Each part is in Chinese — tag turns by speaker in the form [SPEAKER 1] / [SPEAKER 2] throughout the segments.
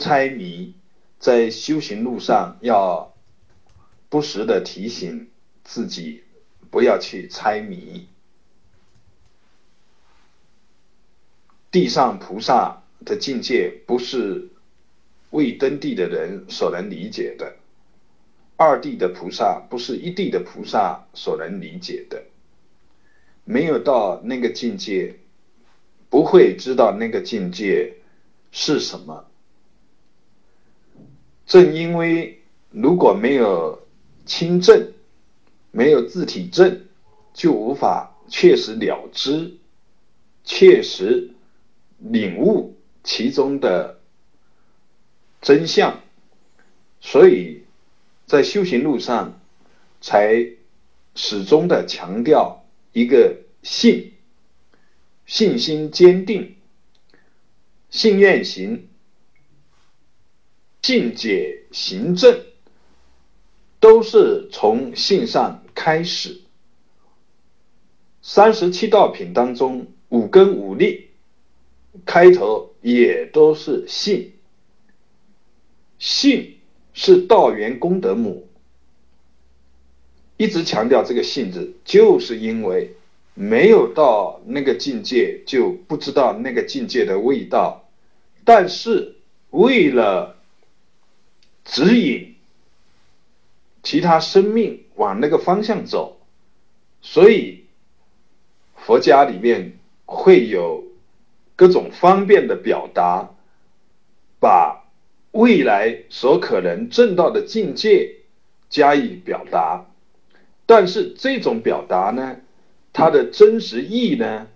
[SPEAKER 1] 猜谜，在修行路上要不时的提醒自己，不要去猜谜。地上菩萨的境界不是未登地的人所能理解的，二地的菩萨不是一地的菩萨所能理解的。没有到那个境界，不会知道那个境界是什么。正因为如果没有亲证，没有自体证，就无法确实了知，确实。领悟其中的真相，所以在修行路上才始终的强调一个信，信心坚定，信愿行，境界行政，都是从性上开始。三十七道品当中，五根五力。开头也都是性。性是道源功德母，一直强调这个性字，就是因为没有到那个境界，就不知道那个境界的味道。但是为了指引其他生命往那个方向走，所以佛家里面会有。各种方便的表达，把未来所可能证到的境界加以表达，但是这种表达呢，它的真实意义呢，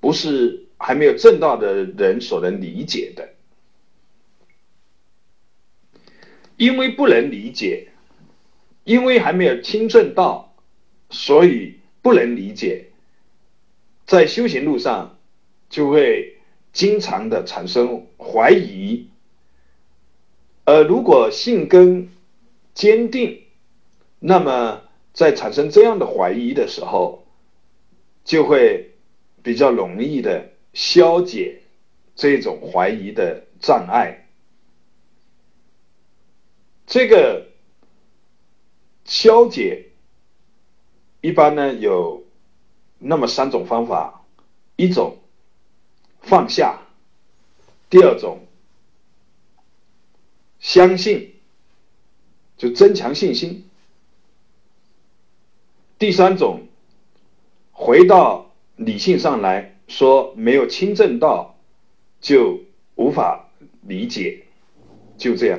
[SPEAKER 1] 不是还没有证到的人所能理解的，因为不能理解，因为还没有听证到，所以不能理解，在修行路上。就会经常的产生怀疑，而如果性根坚定，那么在产生这样的怀疑的时候，就会比较容易的消解这种怀疑的障碍。这个消解一般呢有那么三种方法，一种。放下，第二种，相信，就增强信心；第三种，回到理性上来说，没有亲证到，就无法理解，就这样。